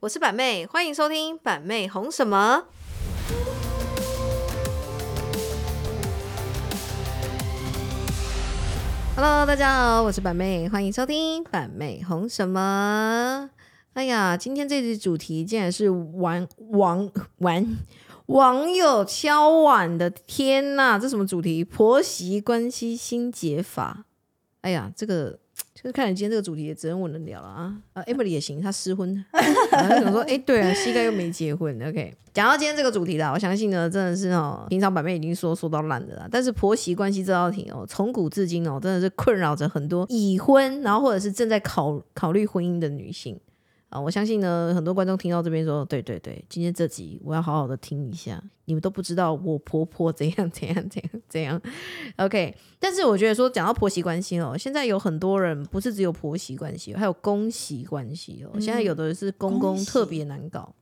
我是板妹，欢迎收听板妹红什么。Hello，大家好，我是板妹，欢迎收听板妹红什么。哎呀，今天这集主题竟然是玩网玩网友敲碗的，天呐，这什么主题？婆媳关系新解法。哎呀，这个。就是看你今天这个主题也只能我能聊了啊，呃，Emily 也行，她失婚，然后想说，哎，对啊，膝盖又没结婚，OK。讲到今天这个主题啦，我相信呢，真的是哦，平常版面已经说说到烂的啦，但是婆媳关系这道题哦，从古至今哦，真的是困扰着很多已婚，然后或者是正在考考虑婚姻的女性。啊，我相信呢，很多观众听到这边说，对对对，今天这集我要好好的听一下。你们都不知道我婆婆怎样怎样怎样怎样，OK。但是我觉得说讲到婆媳关系哦，现在有很多人不是只有婆媳关系，还有公媳关系哦。现在有的是公公特别难搞。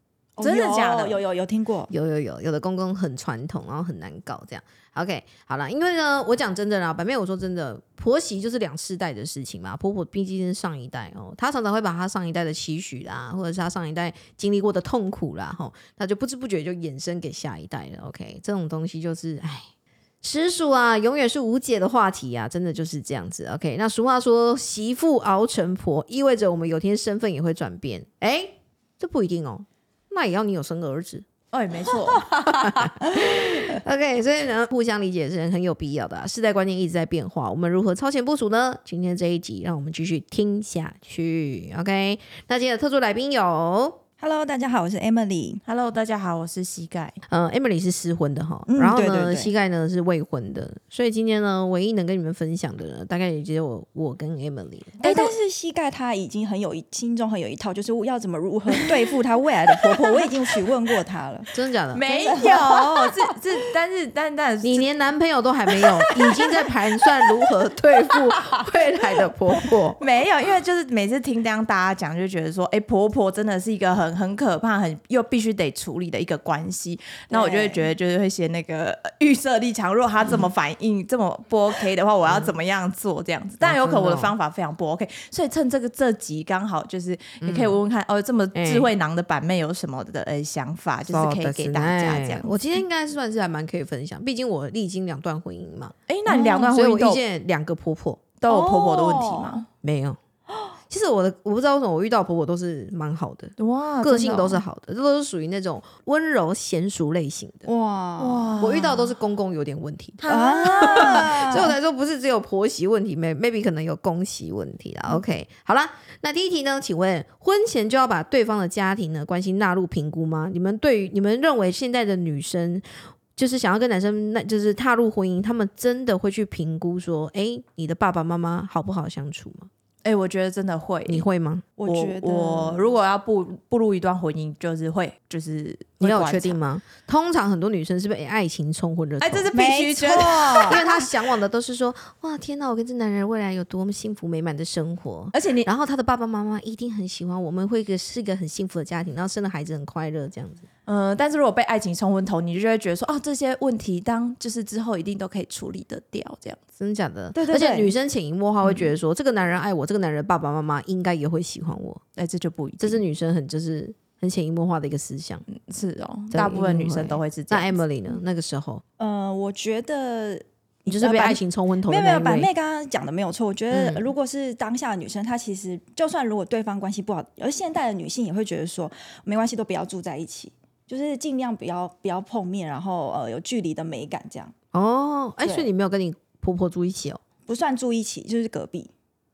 真的假的？有有有听过？有有有，有的公公很传统，然后很难搞，这样。OK，好了，因为呢，我讲真的啦，白妹我说真的，婆媳就是两世代的事情嘛。婆婆毕竟是上一代哦，她常常会把她上一代的期许啦，或者是她上一代经历过的痛苦啦，吼，她就不知不觉就衍生给下一代了。OK，这种东西就是，哎，实属啊，永远是无解的话题啊，真的就是这样子。OK，那俗话说，媳妇熬成婆，意味着我们有天身份也会转变。哎，这不一定哦。那也要你有生儿子，哎，没错。OK，所以呢，互相理解是很有必要的。世代观念一直在变化，我们如何超前部署呢？今天这一集，让我们继续听下去。OK，那今天的特殊来宾有。Hello，大家好，我是 Emily。Hello，大家好，我是膝盖。嗯，Emily 是失婚的哈，然后呢，膝盖呢是未婚的，所以今天呢，唯一能跟你们分享的呢，大概也只有我跟 Emily。哎，但是膝盖他已经很有一心中很有一套，就是要怎么如何对付他未来的婆婆，我已经询问过他了。真的假的？没有，这这，但是但但，你连男朋友都还没有，已经在盘算如何对付未来的婆婆。没有，因为就是每次听这样大家讲，就觉得说，哎，婆婆真的是一个很很可怕很。又必须得处理的一个关系，那我就会觉得就是会写那个预设立场，如果他这么反应这么不 OK 的话，我要怎么样做这样子？但有可能我的方法非常不 OK，所以趁这个这集刚好就是你可以问问看哦，这么智慧囊的版妹有什么的呃想法，就是可以给大家这样。我今天应该算是还蛮可以分享，毕竟我历经两段婚姻嘛。哎，那你两段婚姻遇见两个婆婆都有婆婆的问题吗？没有。其实我的我不知道为什么我遇到婆婆都是蛮好的，哇，个性都是好的，这都是属于那种温柔娴熟类型的，哇哇，我遇到都是公公有点问题，啊，所以我才说不是只有婆媳问题，maybe 可能有公媳问题啦。OK，好了，那第一题呢？请问婚前就要把对方的家庭呢关系纳入评估吗？你们对于你们认为现在的女生就是想要跟男生那就是踏入婚姻，他们真的会去评估说，哎，你的爸爸妈妈好不好相处吗？哎，我觉得真的会，你会吗？我觉得，我如果要步步入一段婚姻，就是会，就是你有确定吗？通常很多女生是被爱情冲昏了头，哎，这是必须错，因为她向往的都是说，哇，天哪，我跟这男人未来有多么幸福美满的生活，而且你，然后他的爸爸妈妈一定很喜欢，我们会一个是一个很幸福的家庭，然后生了孩子很快乐这样子。嗯，但是如果被爱情冲昏头，你就会觉得说，哦，这些问题当就是之后一定都可以处理得掉，这样真的假的？对对。而且女生潜移默化会觉得说，这个男人爱我，这个男人爸爸妈妈应该也会喜欢我。哎，这就不一，这是女生很就是很潜移默化的一个思想。是哦，大部分女生都会是这样。那 Emily 呢？那个时候，呃，我觉得你就是被爱情冲昏头。没有没有，板妹刚刚讲的没有错。我觉得如果是当下的女生，她其实就算如果对方关系不好，而现代的女性也会觉得说，没关系，都不要住在一起。就是尽量不要不要碰面，然后呃有距离的美感这样。哦，哎，所以你没有跟你婆婆住一起哦？不算住一起，就是隔壁。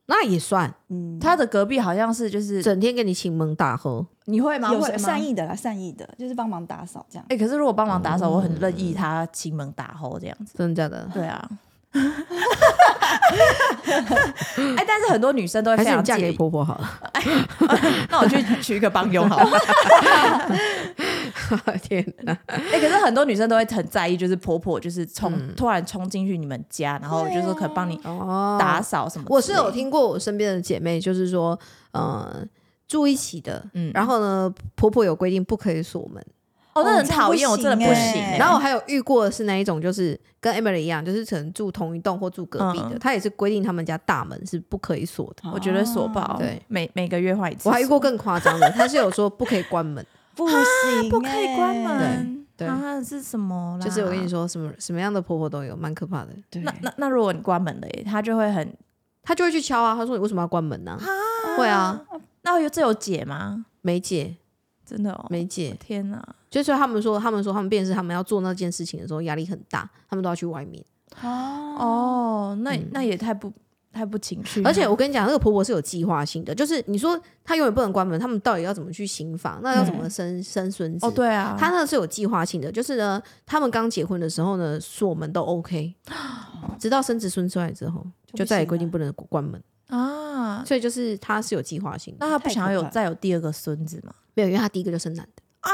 那也算。嗯，他的隔壁好像是就是整天跟你亲门大喝，你会吗？有善意的啦，善意的，就是帮忙打扫这样。哎，可是如果帮忙打扫，我很乐意他亲门打吼这样子。真的假的？对啊。哎，但是很多女生都会非常嫁给婆婆好了。那我去娶一个帮佣好了。天哪！哎，可是很多女生都会很在意，就是婆婆就是冲突然冲进去你们家，然后就是可帮你打扫什么。我是有听过我身边的姐妹，就是说，呃，住一起的，嗯，然后呢，婆婆有规定不可以锁门。哦，那很讨厌，我真的不行。然后我还有遇过的是那一种，就是跟 Emily 一样，就是可能住同一栋或住隔壁的，嗯他也是规定他们家大门是不可以锁的。我觉得锁爆，哦对，每每个月换一次。我还遇过更夸张的，他是有说不可以关门，不行，不可以关欸。门，对是什么啦？就是我跟你说什么什么样的婆婆都有，蛮可怕的。那那那如果你关门了耶，他就会很他就会去敲啊，他说你为什么要关门呢、会啊，那有这有解吗？没解，真的哦，没解。天哪！就是他们说，他们说他们便是他们要做那件事情的时候压力很大，他们都要去外面。哦，哦，那嗯那也太不太不情趣，而且我跟你讲，那个婆婆是有计划性的，就是你说她永远不能关门，他们到底要怎么去行房？那要怎么生、生孙子？哦，对啊，她那个是有计划性的，就是呢，他们刚结婚的时候呢，锁门都 OK，直到生子孙出来之后，就就再也规定不能关门。啊，所以就是她是有计划性的，那她不想要有再有第二个孙子吗？没有，因为他第一个就生男的啊，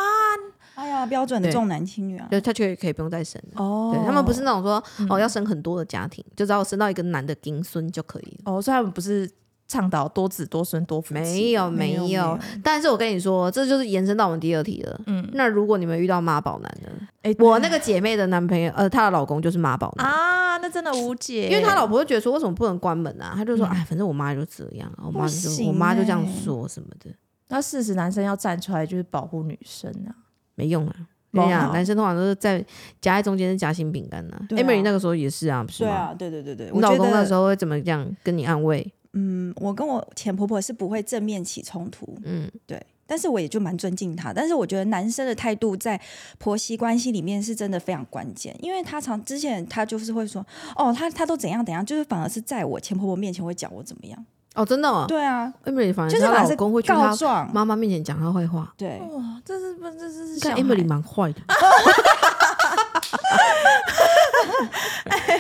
哎呀，标准的重男轻女啊，对，他就可以不用再生了。哦对他们不是那种说哦要生很多的家庭，就只要生到一个男的金孙就可以了。哦，所以他们不是倡导多子多孙多夫妻没有没有没有，但是我跟你说，这就是延伸到我们第二题了。嗯，那如果你们遇到妈宝男呢？哎我那个姐妹的男朋友，呃，她的老公就是妈宝男。啊，那真的无解，因为他老婆就觉得说，为什么不能关门啊？他就说，哎，反正我妈就这样啊，我妈就我妈就这样欸说什么的，那事实男生要站出来就是保护女生啊，没用啊。我跟你讲，不好男生通常都是在夹在中间是夹心饼干呐。对啊 Emily 那个时候也是啊，不是吗？对啊，对对对对，你我老公那时候会怎么这样跟你安慰？嗯，我跟我前婆婆是不会正面起冲突，嗯，对，但是我也就蛮尊敬她。但是我觉得男生的态度在婆媳关系里面是真的非常关键，因为他常之前他就是会说，哦，他他都怎样怎样，就是反而是在我前婆婆面前会讲我怎么样。哦，真的哦对啊，，Emily 反正她就是反而是老公会去她告状，妈妈面前讲她坏话。对，哇，这是不这是你看 Emily 蛮坏的，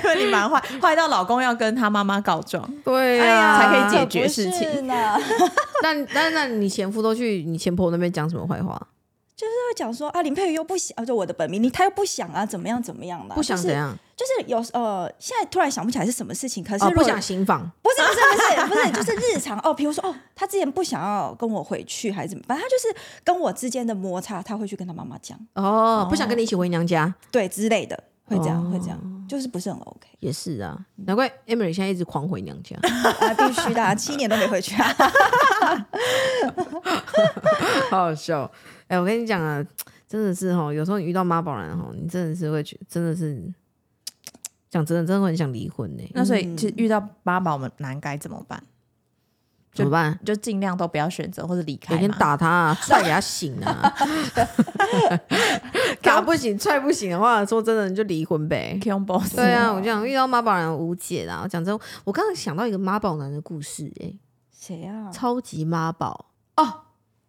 Emily 蛮坏，坏到老公要跟他妈妈告状。对哎呀，才可以解决事情是呢。那那那你前夫都去你前婆那边讲什么坏话？会讲说啊，林佩瑜又不想，啊，就我的本名，你他又不想啊，怎么样怎么样的啊、不想怎样？就是有呃，现在突然想不起来是什么事情，可是哦，不想行房。不是不是不是不是，就是日常哦，比如说哦，他之前不想要跟我回去还是怎么，反正他就是跟我之间的摩擦，他会去跟他妈妈讲，哦，不想跟你一起回娘家，对之类的，会这样、哦会这样，就是不是很 OK 也是啊，难怪 Emily 现在一直狂回娘家。啊，必须的啊，七年都没回去啊，好好笑。哎、我跟你讲啊，真的是哦，有时候你遇到妈宝男哈，你真的是会觉，真的是讲真的，真的很想离婚呢、那所以其实遇到妈宝男该怎么办？怎么办？就尽量都不要选择或者离开每天。打他、啊，踹给他醒啊！打不行，踹不行的话，说真的，你就离婚呗。对啊，我讲遇到妈宝男无解啦。讲真，我刚刚想到一个妈宝男的故事、哎，谁啊？超级妈宝哦！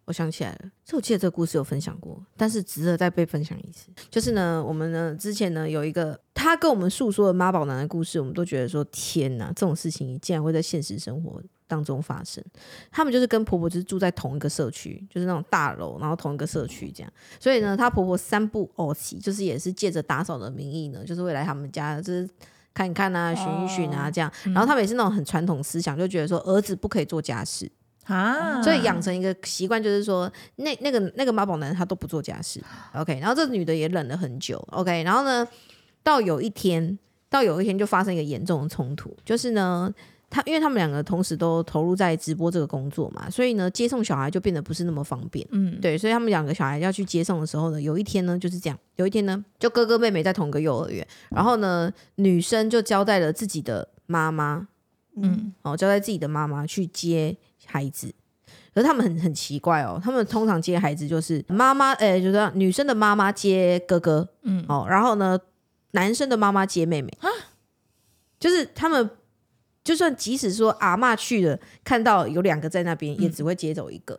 我想起来了，这我记得这个故事有分享过，但是值得再被分享一次。就是呢，我们呢之前呢有一个他跟我们诉说的妈宝男的故事，我们都觉得说天哪，这种事情竟然会在现实生活当中发生。他们就是跟婆婆就是住在同一个社区，就是那种大楼，然后同一个社区这样。所以呢，她婆婆三不偶起，就是也是借着打扫的名义呢，就是会来他们家，就是。看一看啊，巡一巡啊，这样。然后他们也是那种很传统思想，就觉得说儿子不可以做家事，啊，所以养成一个习惯，就是说那那个那个妈宝男他都不做家事，OK，然后这女的也忍了很久，OK，然后呢，到有一天，到有一天就发生一个严重的冲突，就是呢，他因为他们两个同时都投入在直播这个工作嘛，所以呢，接送小孩就变得不是那么方便，嗯，对，所以他们两个小孩要去接送的时候呢，有一天呢就是这样，有一天呢，就哥哥妹妹在同一个幼儿园，然后呢，女生就交代了自己的妈妈，嗯，哦，交代自己的妈妈去接孩子。可是他们很很奇怪哦，他们通常接孩子就是妈妈，呃，就是女生的妈妈接哥哥，嗯。哦，然后呢，男生的妈妈接妹妹就是他们就算即使说阿嬷去了，看到有两个在那边，也只会接走一个。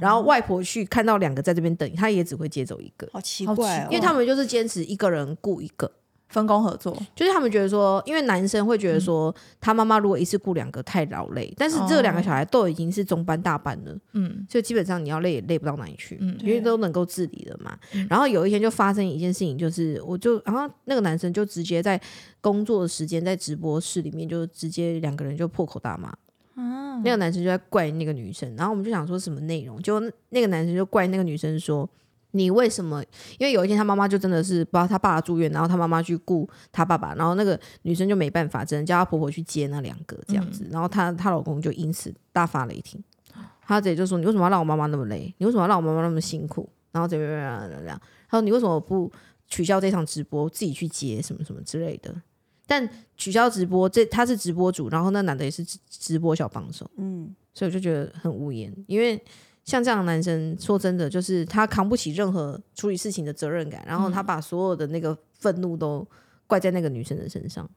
然后外婆去看到两个在这边等，她也只会接走一个，好奇好奇怪哦，因为他们就是坚持一个人雇一个。分工合作，就是他们觉得说，因为男生会觉得说，他妈妈如果一次雇两个太劳累，但是这两个小孩都已经是中班大班了，嗯。所以基本上你要累也累不到哪里去，嗯。因为都能够自理了嘛。然后有一天就发生一件事情，就是我就然后那个男生就直接在工作的时间在直播室里面就直接两个人就破口大骂。啊，那个男生就在怪那个女生，然后我们就想说什么内容，就那个男生就怪那个女生说，你为什么？因为有一天他妈妈就真的是不知道他爸爸住院，然后他妈妈去顾他爸爸，然后那个女生就没办法，只能叫她婆婆去接那两个这样子，然后她她老公就因此大发雷霆，他直接就说：“你为什么要让我妈妈那么累？你为什么要让我妈妈那么辛苦？然后怎么样怎么样怎么样？他说你为什么不取消这场直播，自己去接什么什么之类的？但取消直播，这他是直播主，然后那男的也是直直播小帮手，嗯，所以我就觉得很无言，因为像这样的男生，说真的，就是他扛不起任何处理事情的责任感，然后他把所有的那个愤怒都怪在那个女生的身上，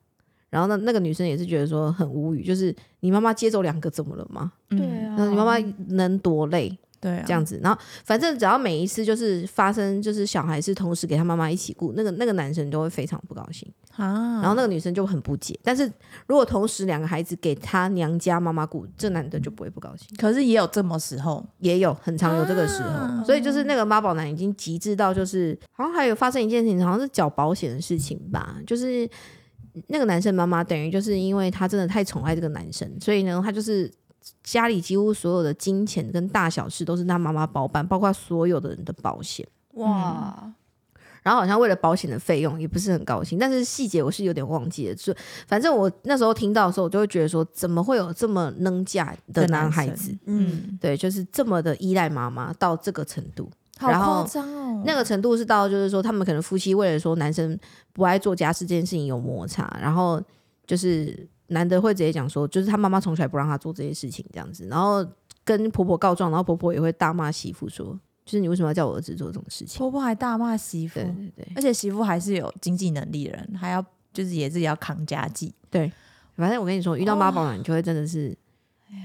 然后呢那个女生也是觉得说很无语，就是你妈妈接走两个怎么了吗？对啊，你妈妈能多累？对啊，这样子，然后反正只要每一次就是发生，就是小孩是同时给他妈妈一起顾，那个那个男生都会非常不高兴，啊，然后那个女生就很不解。但是如果同时两个孩子给他娘家妈妈顾，这男的就不会不高兴。可是也有这么时候，也有很常有这个时候，啊所以就是那个妈宝男已经极致到，就是好像还有发生一件事情，好像是缴保险的事情吧，就是那个男生妈妈等于就是因为他真的太宠爱这个男生，所以呢，他就是家里几乎所有的金钱跟大小事都是他妈妈包办，包括所有的人的保险。哇，然后好像为了保险的费用也不是很高兴，但是细节我是有点忘记了。就反正我那时候听到的时候，我就会觉得说，怎么会有这么能嫁的男孩子？嗯，对，就是这么的依赖妈妈到这个程度。好然后那个程度是到，就是说他们可能夫妻为了说男生不爱做家事这件事情有摩擦，然后就是男的会直接讲说，就是他妈妈从小也不让他做这些事情这样子，然后跟婆婆告状，然后婆婆也会大骂媳妇说，就是你为什么要叫我儿子做这种事情？婆婆还大骂媳妇。对，对对。而且媳妇还是有经济能力的人，还要就是也是要扛家计，对，反正我跟你说，遇到妈宝男你就会真的是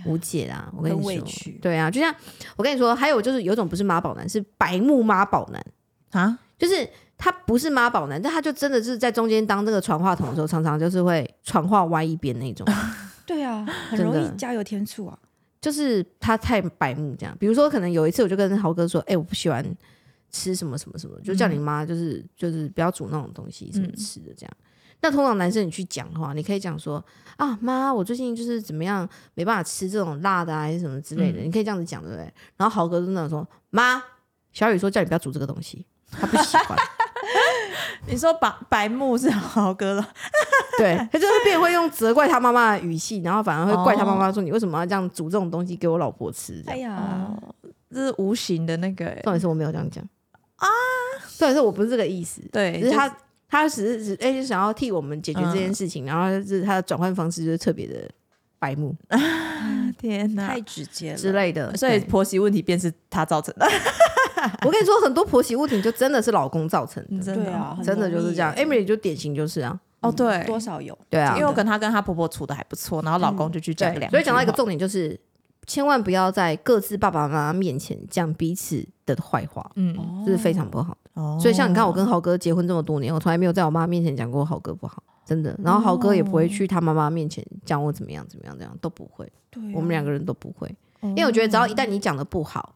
无解啦。我跟你说，对啊，就像我跟你说，还有就是有一种不是妈宝男，是白目妈宝男。啊，就是他不是妈宝男，但他就真的是在中间当这个传话筒的时候，常常就是会传话歪一边那种，对啊，很容易加油添醋啊，就是他太白目这样。比如说，可能有一次我就跟豪哥说：“哎、我不喜欢吃什么什么什么，就叫你妈就是、就是不要煮那种东西什么吃的这样。那通常男生你去讲的话，你可以讲说啊，妈，我最近就是怎么样，没办法吃这种辣的啊，还是什么之类的，你可以这样子讲，对不对？然后豪哥就那种说，妈，小雨说叫你不要煮这个东西，他不喜欢。你说白白目是豪哥了，对，他就是变会用责怪他妈妈的语气，然后反而会怪他妈妈说：“你为什么要这样煮这种东西给我老婆吃？”这哎，呀，这是无形的那个。欸，重点是我没有这样讲。啊，重点是我不是这个意思，对，只是他他只是只哎、就想要替我们解决这件事情，嗯。然后就是他的转换方式就是特别的白目。啊天哪。太，直接了。之类的，所以婆媳问题便是他造成的，我跟你说，很多婆媳问题就真的是老公造成的，真的对啊，真的就是这样。Emily 就典型就是啊，哦，对，多少有，对啊，因为我跟她跟她婆婆处的还不错，然后老公就去讲对两，所以讲到一个重点就是，千万不要在各自爸爸妈妈面前讲彼此的坏话。嗯，这是非常不好的。哦。所以像你看，我跟豪哥结婚这么多年，我从来没有在我妈面前讲过豪哥不好，真的。然后豪哥也不会去他妈妈面前讲我怎么样怎么样，这样都不会。对啊，我们两个人都不会，因因为我觉得只要一旦你讲的不好，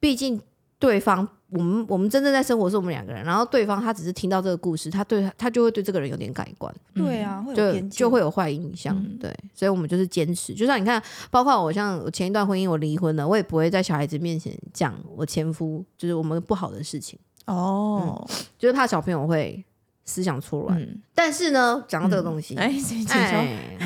毕竟对方我们我们真正在生活是我们两个人，然后对方他只是听到这个故事，他对他就会对这个人有点改观，对啊，会有就就会有坏印象。嗯对，所以我们就是坚持。就像你看，包括我像我前一段婚姻我离婚了，我也不会在小孩子面前讲我前夫就是我们不好的事情。哦，就是怕小朋友会思想错乱。嗯，但是呢，讲到这个东西，哎，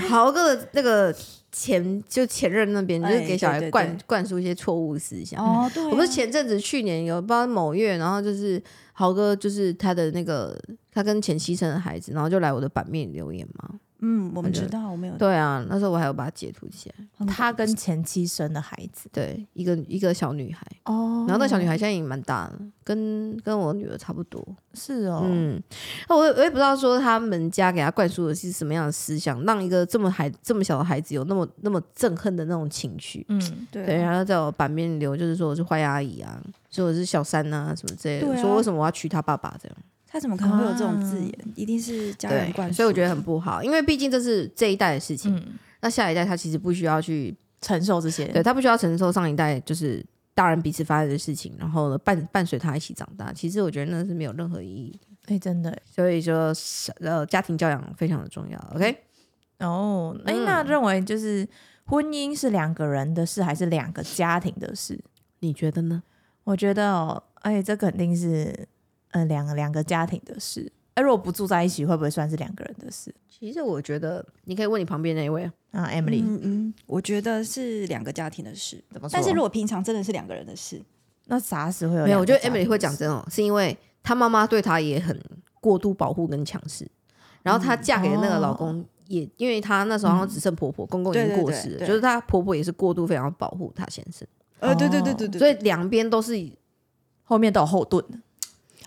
豪哥的那个前就前任那边，就是哎给小孩灌对灌输一些错误思想。哦，对啊，我不是前阵子去年有不知道某月，然后就是豪哥就是他的那个他跟前妻生的孩子，然后就来我的版面留言嘛。嗯，我们知道，我没有对啊，那时候我还有把它截图起来。很他跟前妻生的孩子，对，一个一个小女孩，哦然后那小女孩现在已经蛮大了，跟跟我女儿差不多。是哦，嗯，那我也我也不知道说他们家给他灌输的是什么样的思想，让一个这么孩这么小的孩子有那么那么憎恨的那种情绪。嗯，对，对啊然后在我版面留，就是说我是坏阿姨啊，说我是小三呐、什么之类的，说为什么我要娶他爸爸这样。他怎么可能会有这种字啊眼？一定是家人灌对，输，所以我觉得很不好，因为毕竟这是这一代的事情，嗯，那下一代他其实不需要去，承受这些，对他不需要承受上一代就是大人彼此发生的事情，然后呢伴伴随他一起长大。其实我觉得那是没有任何意义的，哎，真的，所以说呃家庭教养非常的重要。OK。哦，哎，嗯那认为就是婚姻是两个人的事，还是两个家庭的事？你觉得呢？我觉得哦，而且这肯定是呃两个两个家庭的事。哎，如果不住在一起，会不会算是两个人的事？其实我觉得你可以问你旁边那一位啊，Emily，嗯嗯，我觉得是两个家庭的事，怎么说？但是如果平常真的是两个人的事，那啥时会有？没有，我觉得 Emily 会讲真哦，是因为她妈妈对她也很过度保护跟强势，然后她嫁给的那个老公也，因为她那时候好像只剩婆婆，公公已经过世了，就是她婆婆也是过度非常保护她先生。呃，对对对对对，所以两边都是后面都有后盾。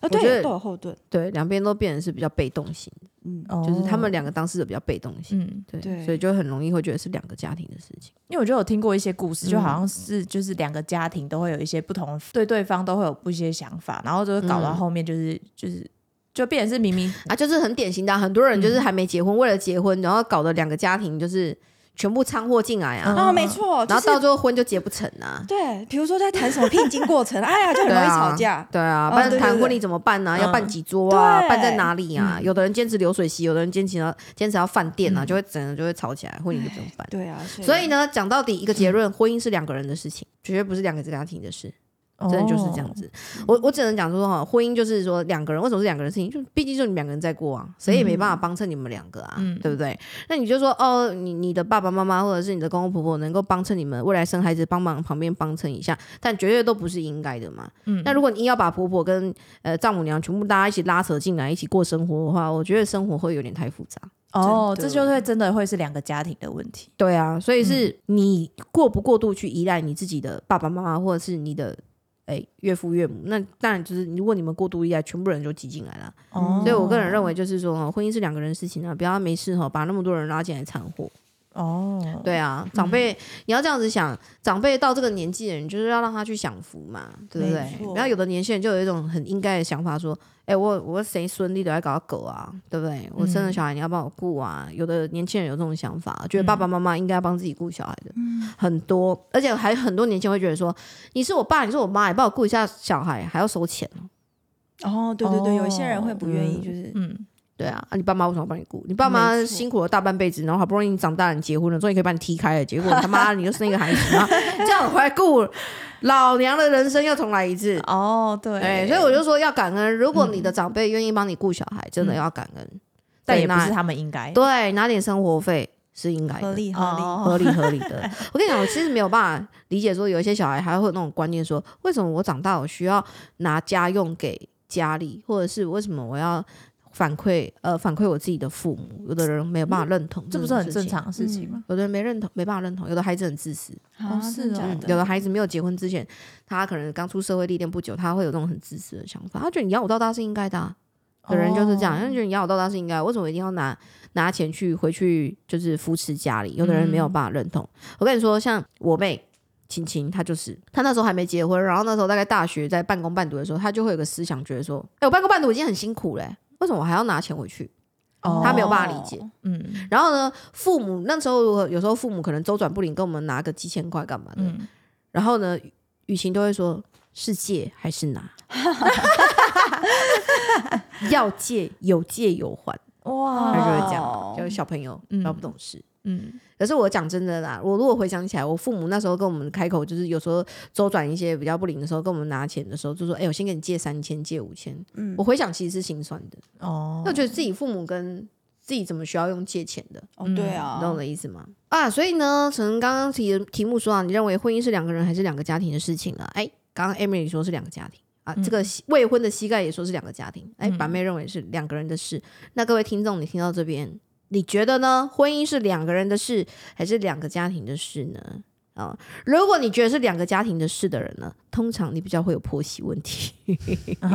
啊，对，都有后盾，对，两边都变成是比较被动型，嗯，就是他们两个当事者比较被动型，嗯，对，所以就很容易会觉得是两个家庭的事情。因为我觉得我听过一些故事，就好像是就是两个家庭都会有一些不同，对对方都会有不一些想法，然后就会搞到后面就是就是就变成是明明啊，就是很典型的，很多人就是还没结婚，为了结婚，然后搞得两个家庭就是。全部掺和进来啊！啊，没错，然后到最后婚就结不成啊。对，比如说在谈什么聘金过程，哎呀，就很容易吵架。对啊，不然谈婚礼怎么办呢？要办几桌啊？办在哪里啊？有的人坚持流水席，有的人坚持要坚持要饭店啊，就会整个就会吵起来，婚礼就怎么办？对啊，所以呢，讲到底一个结论，婚姻是两个人的事情，绝对不是两个家庭的事。真的就是这样子，我我只能讲说哈，婚姻就是说两个人，为什么是两个人事情？就毕竟就你们两个人在过啊，谁也没办法帮衬你们两个啊，对不对？那你就说哦，你你的爸爸妈妈或者是你的公公婆婆能够帮衬你们未来生孩子，帮忙旁边帮衬一下，但绝对都不是应该的嘛。嗯，那如果你硬要把婆婆跟呃丈母娘全部大家一起拉扯进来一起过生活的话，我觉得生活会有点太复杂。哦，这就会真的会是两个家庭的问题。对啊，所以是你过不过度去依赖你自己的爸爸妈妈，或者是你的。哎，岳父岳母，那当然就是如果你们过度依赖，全部人就挤进来了。哦，所以我个人认为就是说，婚姻是两个人的事情啊，不要没事哈，把那么多人拉进来掺和。哦，对啊，长辈你要这样子想，长辈到这个年纪的人，就是要让他去享福嘛，对不对？然后有的年轻人就有一种很应该的想法，说，哎，我我谁孙，你都要搞狗啊，对不对？我生了小孩，你要帮我顾啊。有的年轻人有这种想法，觉得爸爸妈妈应该帮自己顾小孩的，很多，而且还很多年轻人会觉得说，你是我爸，你是我妈，你帮我顾一下小孩，还要收钱哦，对对对，有一些人会不愿意，就是嗯。对啊，啊，你爸妈为什么帮你顾？你爸妈辛苦了大半辈子，然后好不容易你长大，你结婚了，终于可以把你踢开了，结果他妈 你又生一个孩子，然后 这样回来顾老娘的人生又重来一次。哦，对，所以我就说要感恩，如果你的长辈愿意帮你顾小孩，真的要感恩，但也不是他们应该。对，拿点生活费是应该合理合理合理合理的。我跟你讲，我其实没有办法理解说有一些小孩还会有那种观念，说为什么我长大我需要拿家用给家里，或者是为什么我要。反馈呃，反馈我自己的父母，有的人没有办法认同，这不是很正常的事情吗？有的人没认同，没办法认同，有的孩子很自私，哦是哦，有的孩子没有结婚之前，他可能刚出社会历练不久，他会有这种很自私的想法，他觉得你养我到大是应该的，有人就是这样，他觉得你养我到大是应该，为什么一定要拿拿钱去回去就是扶持家里？有的人没有办法认同。我跟你说，像我妹青青，她就是她那时候还没结婚，然后那时候大概大学在半工半读的时候，她就会有个思想，觉得说，哎，我半工半读已经很辛苦嘞。为什么我还要拿钱回去？他没有办法理解。嗯，然后呢，父母那时候如果有时候父母可能周转不灵，跟我们拿个几千块干嘛的？然后呢，雨晴都会说是借还是拿？要借有借有还。哇，他就会讲，就是小朋友比较不懂事。嗯，可是我讲真的啦，我如果回想起来，我父母那时候跟我们开口，就是有时候周转一些比较不灵的时候，跟我们拿钱的时候，就说：“哎，我先给你借三千，借五千。”嗯，我回想其实是心酸的哦，我觉得自己父母跟自己怎么需要用借钱的哦，对啊，你懂我的意思吗？啊，所以呢，从刚刚题题目说啊，你认为婚姻是两个人还是两个家庭的事情了？哎，刚刚 Emily 说是两个家庭啊，这个未婚的膝盖也说是两个家庭，哎，板妹认为是两个人的事。那各位听众，你听到这边？你觉得呢？婚姻是两个人的事，还是两个家庭的事呢？啊，如果你觉得是两个家庭的事的人呢，通常你比较会有婆媳问题。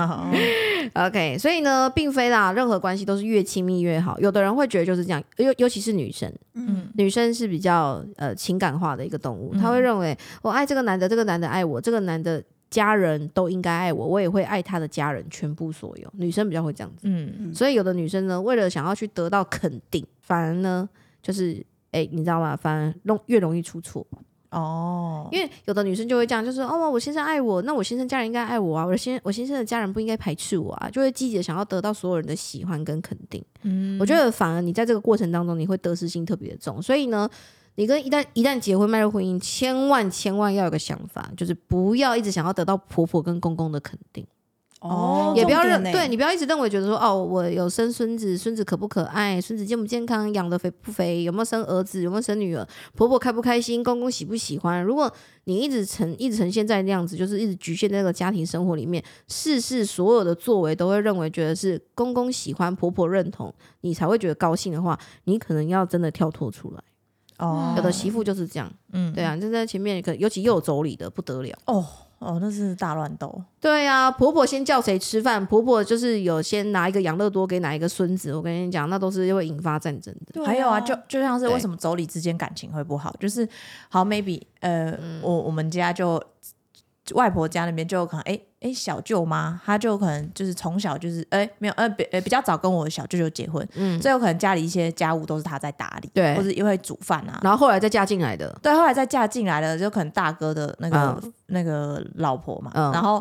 OK，所以呢，并非啦，任何关系都是越亲密越好。有的人会觉得就是这样，尤尤其是女生，嗯，女生是比较呃情感化的一个动物，她会认为我爱这个男的，这个男的爱我，这个男的。家人都应该爱我，我也会爱他的家人全部所有。女生比较会这样子，嗯，所以有的女生呢，为了想要去得到肯定，反而呢，就是哎，你知道吗？反而容越容易出错哦。因为有的女生就会这样，就是哦，我先生爱我，那我先生家人应该爱我啊，我先我先生的家人不应该排斥我啊，就会积极的想要得到所有人的喜欢跟肯定。嗯，我觉得反而你在这个过程当中，你会得失心特别的重，所以呢。你跟一旦一旦结婚迈入婚姻，千万千万要有个想法，就是不要一直想要得到婆婆跟公公的肯定。哦，也不要认对你不要一直认为觉得说哦，我有生孙子，孙子可不可爱，孙子健不健康，养的肥不肥，有没有生儿子，有没有生女儿，婆婆开不开心，公公喜不喜欢。如果你一直呈一直呈现在那样子，就 是一直局限在那个家庭生活里面，事事所有的作为都会认为觉得是公公喜欢，婆婆认同，你才会觉得高兴的话，你可能要真的跳脱出来。哦有的媳妇就是这样，嗯对啊，就在前面可尤其又有妯娌的不得了。哦哦，那是大乱斗。对啊，婆婆先叫谁吃饭，婆婆就是有先拿一个养乐多给哪一个孙子，我跟你讲，那都是会引发战争的。对还有啊，就就像是对为什么妯娌之间感情会不好，就是好 maybe 呃，嗯我我们家就外婆家那边就可能哎哎小舅妈，她就可能就是从小就是哎没有呃比呃比较早跟我的小舅舅结婚，嗯，所以有可能家里一些家务都是她在打理，对或者也会煮饭啊。然后后来再嫁进来的，对，后来再嫁进来的，就可能大哥的那个、嗯那个老婆嘛，嗯然后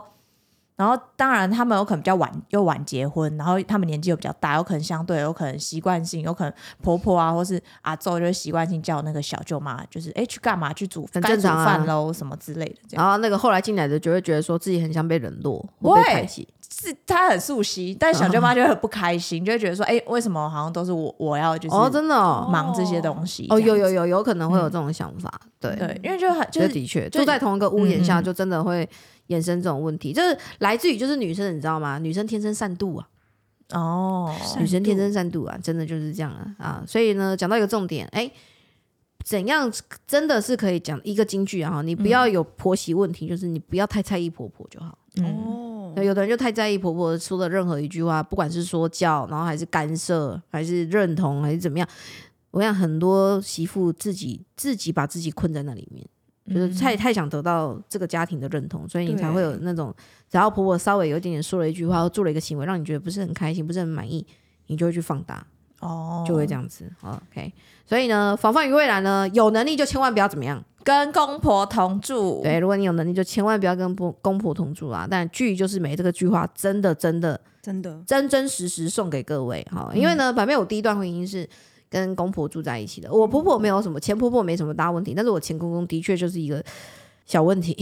然后当然他们有可能比较晚又晚结婚，然后他们年纪又比较大，有可能相对有可能习惯性，有可能婆婆啊或是阿昼就会习惯性叫那个小舅妈，就是哎去干嘛？去煮饭煮很正常啊饭喽什么之类的，这样。然后那个后来进来的就会觉得说自己很像被冷落或被会排挤，是她很熟悉，但小舅妈 就会很不开心，就会觉得说哎为什么好像都是我我要就是哦，真的哦，忙这些东西哦，这样有有有有可能会有这种想法，对对，因为就很就是的确就住在同一个屋檐下，就真的会衍生这种问题，就是来自于就是女生，你知道吗？女生天生善妒啊，哦女生天生善妒啊，真的就是这样啊啊！所以呢，讲到一个重点，哎，怎样真的是可以讲一个金句啊？哈，你不要有婆媳问题，就是你不要太在意婆婆就好。嗯哦，对有的人就太在意婆婆说的任何一句话，不管是说教，然后还是干涉，还是认同，还是怎么样。我想很多媳妇自己自己把自己困在那里面，就是太太想得到这个家庭的认同，所以你才会有那种，只要婆婆稍微有一点点说了一句话，或做了一个行为，让你觉得不是很开心，不是很满意，你就会去放大，哦就会这样子。OK，所以呢，防范于未然呢，有能力就千万不要怎么样。跟公婆同住，对，如果你有能力，就千万不要跟公公婆同住啊。但句就是没这个句话，真的真的真的真真实实送给各位哈。因为呢，反正我第一段婚姻是跟公婆住在一起的，我婆婆没有什么前婆婆没什么大问题，但是我前公公的确就是一个小问题。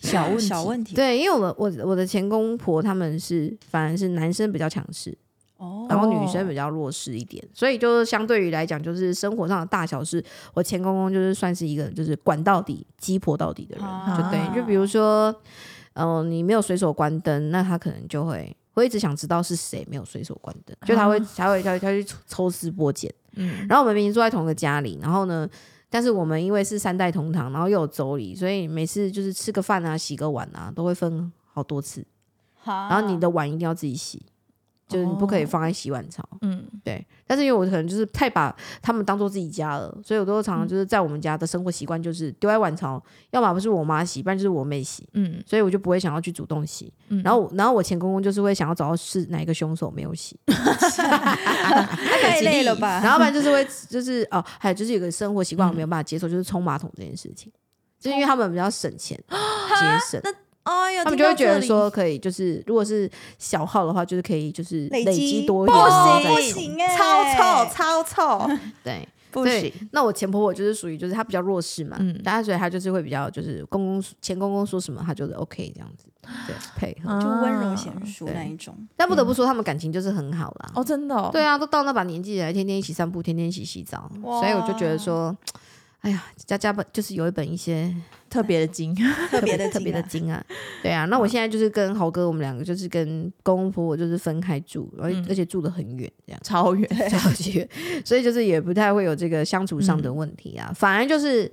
小问题小问题，对，因为我我我的前公婆他们是反而是男生比较强势，哦，然后女生比较弱势一点，所以就是相对于来讲，就是生活上的大小事，我前公公就是算是一个就是管到底、鸡婆到底的人，啊就对，就比如说，呃，你没有随手关灯，那他可能就会会一直想知道是谁没有随手关灯，就他会他会他会他会抽抽丝剥茧，嗯然后我们明明住在同一个家里，然后呢。但是我们因为是三代同堂，然后又有妯娌，所以每次就是吃个饭啊、洗个碗啊，都会分好多次。然然后你的碗一定要自己洗，就是你不可以放在洗碗槽。嗯对，但是因为我可能就是太把他们当做自己家了，所以我都常常就是在我们家的生活习惯就是丢在碗槽，要么不是我妈洗，不然就是我妹洗，嗯所以我就不会想要去主动洗。嗯然后，然后我前公公就是会想要找到是哪一个凶手没有洗，太累了吧？然后不然就是会就是哦，还有就是有个生活习惯我没有办法接受，就是冲马桶这件事情，就是因为他们比较省钱 节省。哎呀，他们就会觉得说，可以就是，如果是小号的话，就是可以就是累累积积多一行超臭超臭，对，不对行，那我前婆婆就是属于就是她比较弱势嘛，嗯大家所以她就是会比较就是公公前公公说什么，她就是 OK 这样子，对，配合。就温柔贤淑那一种。但不得不说，他们感情就是很好啦。哦，真的哦，对啊，都到那把年纪了，天天一起散步，天天一起洗澡，所以我就觉得说，哎呀，家家本就是有一本一些特别的经，特别的特别的精精啊，对啊。那我现在就是跟豪哥，我们两个就是跟公公婆婆就是分开住，而嗯而且住的很远，这样。超远，超级远，所以就是也不太会有这个相处上的问题啊。反而就是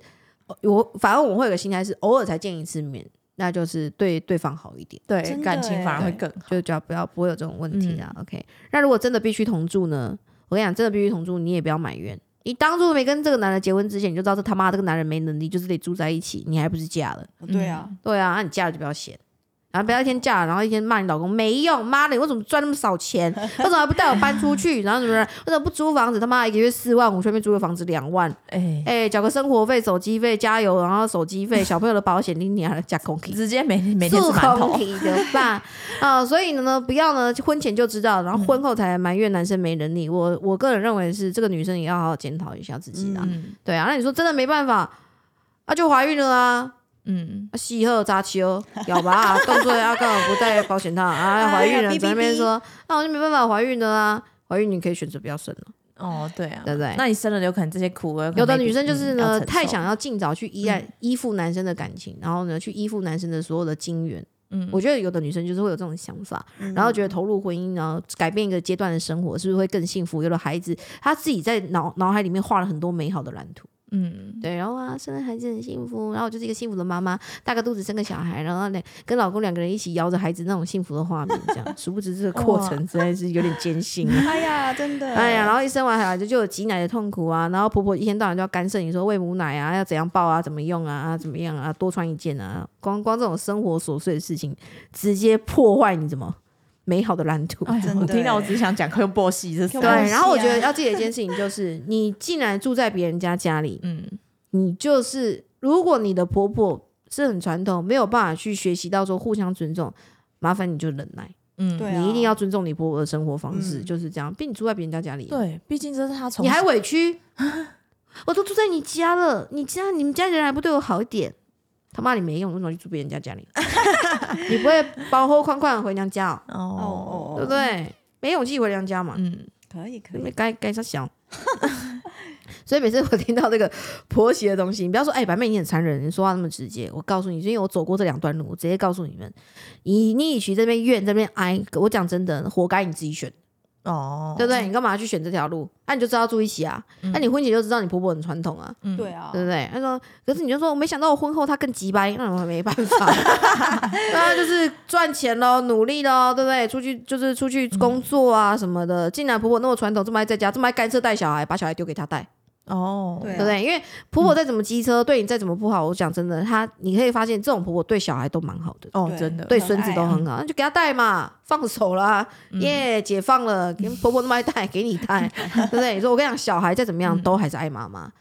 我，反而我会有个心态是，偶尔才见一次面，那就是对对方好一点，对感情反而会更好。就只要不要不会有这种问题啊。OK，那如果真的必须同住呢？我跟你讲，真的必须同住，你也不要埋怨。你当初没跟这个男人结婚之前，你就知道这他妈这个男人没能力，就是得住在一起，你还不是嫁了？对啊，对啊，那你嫁了就不要嫌。然后不要一天嫁，然后一天骂你老公没用，妈的，你为什么赚那么少钱？为什么还不带我搬出去？然后什么？为什么不租房子？他妈一个月四万五，随便租个房子两万，哎，哎，缴个生活费、手机费、加油，然后手机费、小朋友的保险，你你还加空气。直接每每天吃馒头，的吧 啊，所以呢，不要呢，婚前就知道，然后婚后才埋怨男生没能力。我我个人认为是这个女生也要好好检讨一下自己啦。嗯对啊，那你说真的没办法，那、就怀孕了啊。嗯，喜鹤扎秋，咬吧，动作要干嘛不戴保险套 啊？要怀孕了，在那边说，那我就没办法怀孕了啊。怀孕你可以选择不要生了，哦，对啊，对不对？那你生了有可能这些苦，有的女生就是呢，太想要要尽早去依赖、依附男生的感情，然后呢，去依附男生的所有的金源。嗯我觉得有的女生就是会有这种想法，然后觉得投入婚姻，然后改变一个阶段的生活，是不是会更幸福？有了孩子，她自己在脑脑海里面画了很多美好的蓝图。嗯，对，然后啊，生了孩子很幸福，然后我就是一个幸福的妈妈，大个肚子生个小孩，然后两，跟老公两个人一起摇着孩子那种幸福的画面，这样，殊不知这个过程实在是有点艰辛 啊。哎呀，真的，哎呀，然后一生完孩子就有挤奶的痛苦啊，然后婆婆一天到晚就要干涉你说喂母奶啊，要怎样抱啊，怎么用啊，啊怎么样啊，多穿一件啊，光光这种生活琐碎的事情，直接破坏你怎么美好的蓝图。哎，真的我听到我欸只想讲 Q 波戏这对，对，然后我觉得要记得一件事情就是，你既然住在别人家家里，嗯。你就是如果你的婆婆是很传统，没有办法去学习到说互相尊重，麻烦你就忍耐，嗯，对啊。你一定要尊重你婆婆的生活方式，嗯。就是这样。毕竟你住在别人家家里，对，毕竟这是他从你还委屈，我都住在你家了，你家你们家人还不对我好一点，他妈你没用，为什么去住别人家家里？你不会包后宽宽回娘家、哦，哦哦，哦，对不对？没勇气回娘家嘛，嗯，可以可以，没该该他想。所以每次我听到这个婆媳的东西，你不要说哎，白妹你很残忍，你说话那么直接。我告诉你，因为我走过这两段路，我直接告诉你们，你你与其这边怨这边哀，我讲真的，活该你自己选，哦，对不对？你干嘛去选这条路？那、你就知道住一起啊，那、你婚前就知道你婆婆很传统啊，嗯对啊，对不对？他说，可是你就说，我没想到我婚后她更急掰，那我没办法，那就是赚钱喽，努力喽，对不对？出去就是出去工作啊什么的。竟然婆婆那么传统，这么爱在家，这么爱干涉带小孩，把小孩丢给她带，哦，对啊。对不对？因为婆婆再怎么机车，对你再怎么不好，我讲真的，她你可以发现，这种婆婆对小孩都蛮好的。哦，真的，很对孙子都很好，那就给她带嘛，放手啦，耶、解放了，给婆婆那么爱带，给你带，对不对？你说我跟你讲，小孩再怎么样，都还是爱妈妈。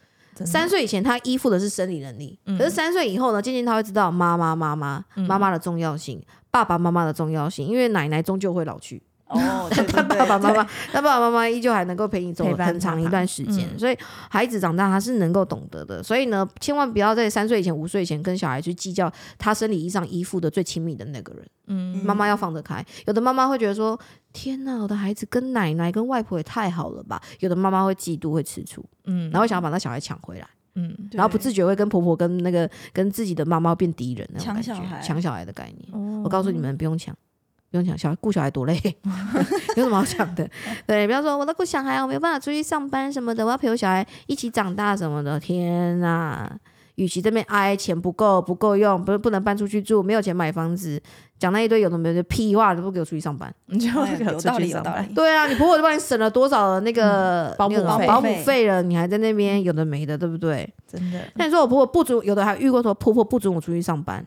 三岁以前，他依附的是生理能力，可是三岁以后呢，渐渐他会知道妈妈、妈妈、妈妈的重要性，爸爸妈妈的重要性，因为奶奶终究会老去，哦，对 对但对爸爸妈妈，但爸爸妈妈依旧还能够陪你走很长一段时间，嗯。所以孩子长大他是能够懂得的，所以呢，千万不要在三岁以前、五岁以前跟小孩去计较他生理意义上依附的最亲密的那个人。嗯，妈妈要放得开。有的妈妈会觉得说：“天哪，我的孩子跟奶奶、跟外婆也太好了吧？”有的妈妈会嫉妒、会吃醋，嗯，然后想要把那小孩抢回来，嗯，然后不自觉会跟婆婆、跟那个跟自己的妈妈变敌人那种感觉。抢小孩。抢小孩的概念。哦。我告诉你们，不用抢。不用想，小孩顾小孩多累，有什么好想的？对，比方说我在顾小孩，我没有办法出去上班什么的，我要陪我小孩一起长大什么的。天哪！与其这边哀钱不够不够用，不不能搬出去住，没有钱买房子，讲那一堆有的没有的屁话，都不给我出去上班。你就哎有道理有道理，对啊，你婆婆就帮你省了多少的那个、保姆保姆费了，你还在那边有的没的，对不对？真的，那你说我婆婆不准，有的还遇过说婆婆不准我出去上班。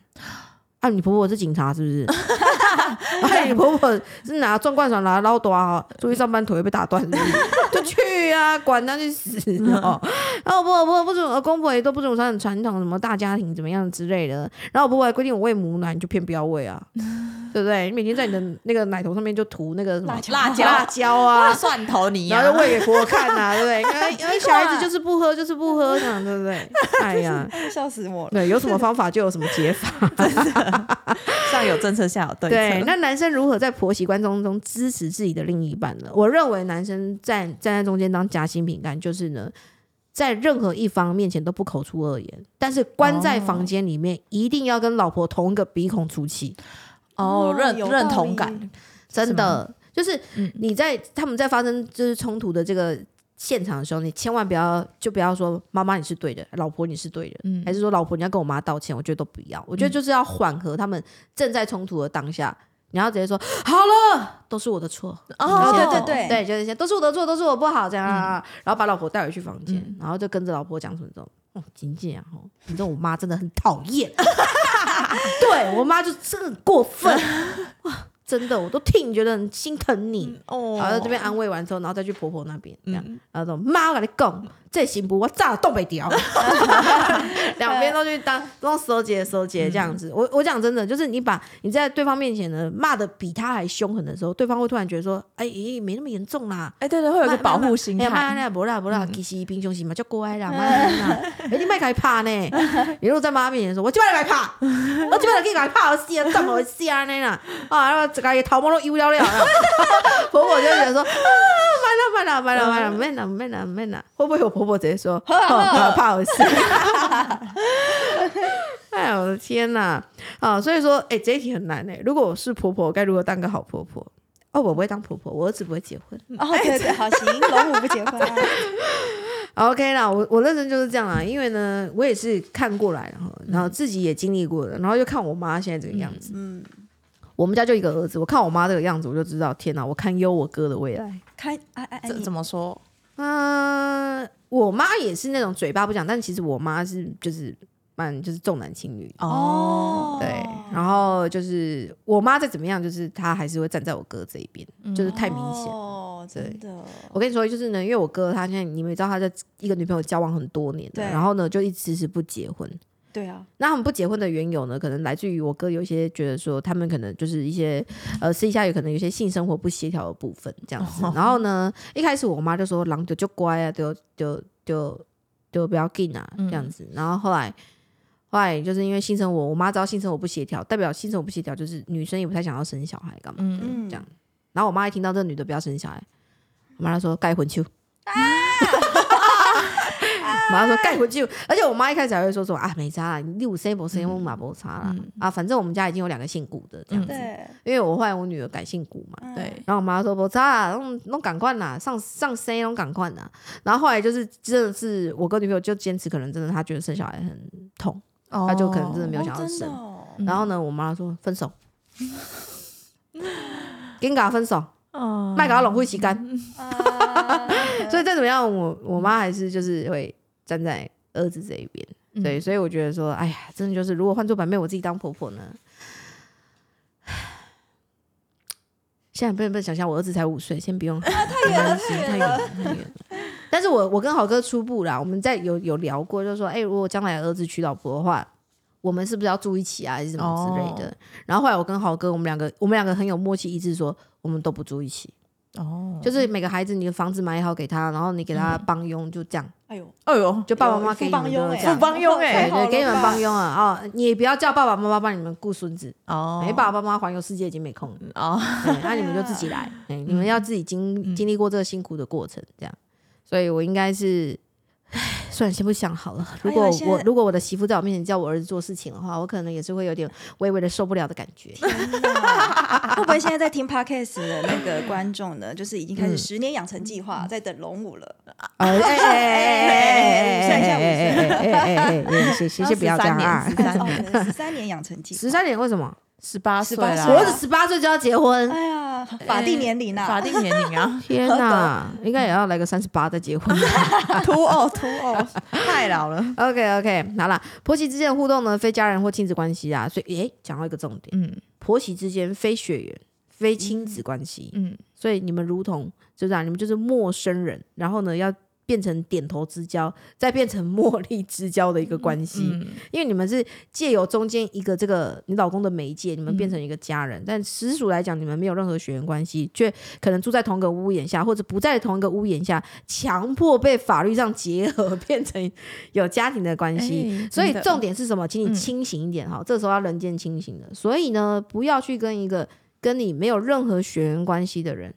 啊，你婆婆是警察是不是？哎，你婆婆是拿状罐船拿捞多啊，出去上班腿会被打断？就去啊，管他去死哦！然后我婆婆不准，我公婆也都不准我穿很传统，什么大家庭怎么样之类的。然后我婆婆还规定我喂母奶，你就偏不要喂啊，对不对？你每天在你的那个奶头上面就涂那个什么辣椒辣椒啊，蒜头泥啊，然后就喂给婆婆看啊，对不对？因为小孩子就是不喝，就是不喝，这样对不对？哎呀，笑死我了。对，有什么方法就有什么解法。上有政策下有对对，策，那男生如何在婆媳关中中支持自己的另一半呢？我认为男生站站在中间当夹心饼干，就是呢，在任何一方面前都不口出恶言，但是关在房间里面一定要跟老婆同一个鼻孔出气。哦，认有认同感，真的，就是嗯你在他们在发生就是冲突的这个现场的时候，你千万不要就不要说妈妈你是对的，老婆你是对的，嗯。还是说老婆你要跟我妈道歉，我觉得都不要。我觉得就是要缓和他们正在冲突的当下，你要直接说 好了，都是我的错。哦。对对对对，就是这些都是我的错，都是我不好，这样啊，然后把老婆带回去房间，嗯。然后就跟着老婆讲什么这种，哦，仅仅啊，哦，你知道我妈真的很讨厌，对我妈就真的很过分。哇，真的我都替你觉得很心疼你。哦然后在这边安慰完之后，然后再去婆婆那边这样，然后说妈，我跟你讲，这行不？我炸了东北调，两边都去当 都收结收结这样子。我我讲真的，就是你把你在对方面前呢骂的比他还凶狠的时候，对方会突然觉得说，哎，咦没那么严重啦。哎，对对，会有个保护心哎呀，妈态。呀，无啦不啦，其实平常时嘛就乖啦，妈啦，哎，你莫开怕呢。你如果在妈面前说，我今摆来怕，我今摆来给你来怕，我死啊，怎么死啊呢啦？啊，然后这个头毛都油了了，婆婆就觉得说，啊，买了完了完了买了，免啦免啦免啦，会不会有婆婆直接说，好怕我死？哎呦我的天呐！啊，所以说，哎，这一题很难哎。如果我是婆婆，该如何当个好婆婆？哦，我不会当婆婆，我儿子不会结婚。哦，对对，好行，龙母不结婚啊，OK 啦，我我认真就是这样啦，因为呢，我也是看过来，然后然后自己也经历过的，然后就看我妈现在这个样子。嗯，我们家就一个儿子，我看我妈这个样子，我就知道，天哪，我堪忧我哥的未来。看，哎哎哎，怎么说？嗯、我妈也是那种嘴巴不讲，但其实我妈是就是蛮就是重男轻女。哦，对，然后就是我妈再怎么样，就是她还是会站在我哥这一边，就是太明显。哦，真的，我跟你说，就是呢，因为我哥他现在你们也知道，他在一个女朋友交往很多年的，然后呢就一直迟迟不结婚。对啊，那他们不结婚的缘由呢，可能来自于我哥有一些觉得说，他们可能就是一些呃私底下有可能有些性生活不协调的部分这样子。然后呢，一开始我妈就说狼就就乖啊，就就就就不要紧啊这样子。然后后来后来就是因为性生活，我妈知道性生活不协调，代表性生活不协调就是女生也不太想要生小孩干嘛。嗯，嗯，这样然后我妈一听到这个女的不要生小孩，我妈就说盖混球。我妈说盖回去，而且我妈一开始还会说说啊没差啦，你六 C 不生我马不差啦、啊，反正我们家已经有两个姓古的这样子，对，因为我后来我女儿改姓古嘛，嗯。对，然后我妈说不差啦，弄弄赶快啦，上上 C 弄赶快。啦，然后后来就是真的是我跟女朋友就坚持，可能真的她觉得生小孩很痛，他她就可能真的没有哦想要生，然后呢，我妈说分手，跟你讲分手，哦。麦给她拢会洗干。啊所以再怎么样，我我妈还是就是会站在儿子这一边，嗯对，所以我觉得说，哎呀，真的就是如果换做版妹，我自己当婆婆呢，现在不能不能想象，我儿子才五岁，先不用，太远了，太远了，太远了。但是我我跟豪哥初步啦，我们在有有聊过，就是说，哎、如果将来儿子娶老婆的话，我们是不是要住一起啊，还是什么之类的？然后后来我跟豪哥，我们两个我们两个很有默契，一致说，我们都不住一起。哦，就是每个孩子，你的房子买好给他，然后你给他帮佣，就这样，哎呦，哎呦，就爸爸妈妈有给你帮佣哎，们就这样。帮佣哎对给你们帮佣啊！哦，你不要叫爸爸妈妈帮你们顾孙子，哦。没，爸爸妈妈环游世界已经没空了，哦，那你们就自己来，哎，你们要自己经经历过这个辛苦的过程，这样。所以我应该是，唉，算了，先不想好了。如果我如果我的媳妇在我面前叫我儿子做事情的话，我可能也是会有点微微的受不了的感觉。会不会现在在听 podcast 的那个观众呢，就是已经开始十年养成计划，在等龙五了？哎哎哎哎哎哎哎哎哎哎，谢谢谢不要这样啊！13哦年，对十三年养成计划，十三年为什么？十八岁18啦，岁我儿子十八岁就要结婚，哎呀，法定年龄啊，法定年龄啊，天哪，应该也要来个三十八再结婚。秃哦秃哦，太老了，OK OK，好啦，婆媳之间的互动呢，非家人或亲子关系啊，所以诶，讲到一个重点，嗯。婆媳之间非血缘、非亲子关系，嗯，所以你们如同就这样，你们就是陌生人，然后呢要变成点头之交，再变成茉莉之交的一个关系，嗯因为你们是借由中间一个这个你老公的媒介，你们变成一个家人，但实属来讲，你们没有任何血缘关系，却可能住在同一个屋檐下，或者不在同一个屋檐下，强迫被法律上结合，变成有家庭的关系。哎所以重点是什么？请你嗯清醒一点哈，这时候要人间清醒的。所以呢，不要去跟一个跟你没有任何血缘关系的人，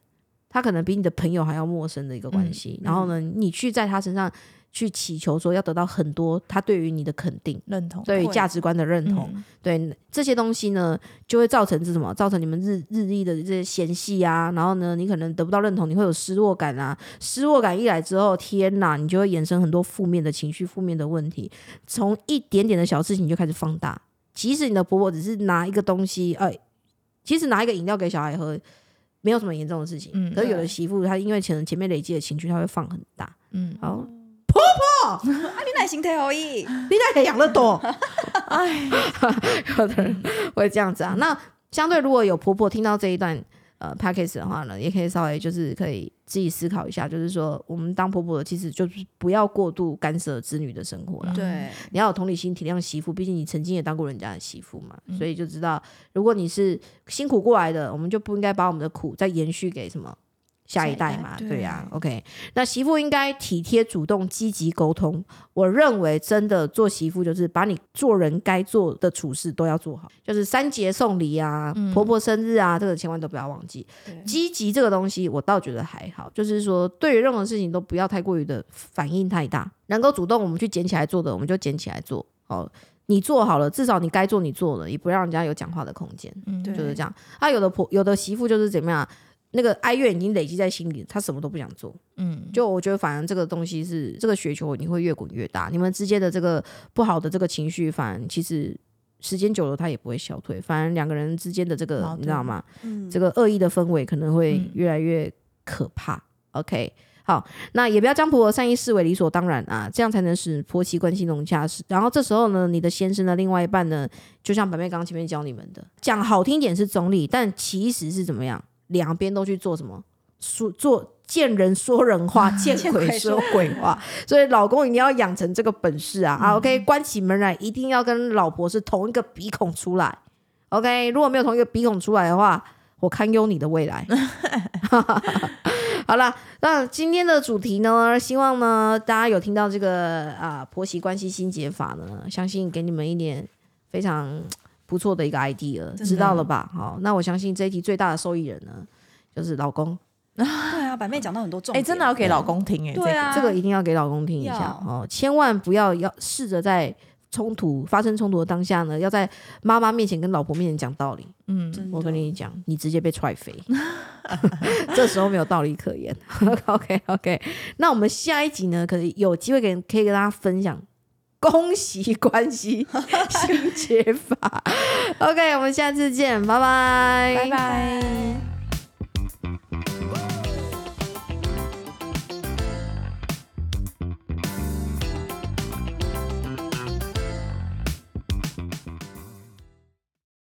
他可能比你的朋友还要陌生的一个关系。然后呢，你去在他身上去祈求说要得到很多他对于你的肯定，认同，对于价值观的认同，嗯对这些东西呢，就会造成是什么？造成你们日日益的这些嫌隙啊，然后呢，你可能得不到认同，你会有失落感啊。失落感一来之后，天哪，你就会衍生很多负面的情绪、负面的问题，从一点点的小事情就开始放大。即使你的婆婆只是拿一个东西，哎、即使拿一个饮料给小孩喝，没有什么严重的事情。嗯可是有的媳妇她因为前前面累积的情绪，她会放很大。嗯，好，啊，你哪心态好意？你在养得多，哎，有的人会这样子啊。那相对如果有婆婆听到这一段呃 p a c k a g e 的话呢，也可以稍微就是可以自己思考一下，就是说我们当婆婆的其实就是不要过度干涉子女的生活了。对，你要有同理心，体谅媳妇，毕竟你曾经也当过人家的媳妇嘛，所以就知道，如果你是辛苦过来的，我们就不应该把我们的苦再延续给什么下一代嘛，对呀、OK，那媳妇应该体贴、主动、积极沟通。我认为真的做媳妇就是把你做人该做的处事都要做好，就是三节送礼啊、婆婆生日啊，这个千万都不要忘记。对积极这个东西，我倒觉得还好，就是说对于任何事情都不要太过于的反应太大，能够主动我们去捡起来做的，我们就捡起来做。哦，你做好了，至少你该做你做了，也不让人家有讲话的空间，嗯就是这样。啊，有的婆有的媳妇就是怎么样，那个哀怨已经累积在心里，他什么都不想做。嗯，就我觉得，反而这个东西是这个雪球，你会越滚越大。你们之间的这个不好的这个情绪，反而其实时间久了，它也不会消退。反而两个人之间的这个你知道吗？嗯，这个恶意的氛围可能会嗯越来越可怕。OK，好，那也不要将婆婆善意视为理所当然啊，这样才能使婆媳关系融洽。是然后这时候呢，你的先生的另外一半呢，就像本妹刚刚前面教你们的，讲好听点是中立，但其实是怎么样？两边都去做什么？说做见人说人 话，见鬼说鬼话。所以老公一定要养成这个本事啊！啊，OK，关起门来一定要跟老婆是同一个鼻孔出来。OK，如果没有同一个鼻孔出来的话，我堪忧你的未来。好了，那今天的主题呢，希望呢大家有听到这个啊、婆媳关系新解法呢，相信给你们一点非常不错的一个 idea，知道了吧？好，那我相信这一题最大的受益人呢，就是老公。对啊，板妹讲到很多重哎，点，真的要给老公听哎，对啊，这个一定要给老公听一下哦，千万不要要试着在冲突发生冲突的当下呢，要在妈妈面前跟老婆面前讲道理。嗯，我跟你讲，你直接被踹飞，这时候没有道理可言。OK OK，那我们下一集呢，可以有机会跟可以跟大家分享恭喜关系 新解法。OK，我们下次见，拜拜，拜拜。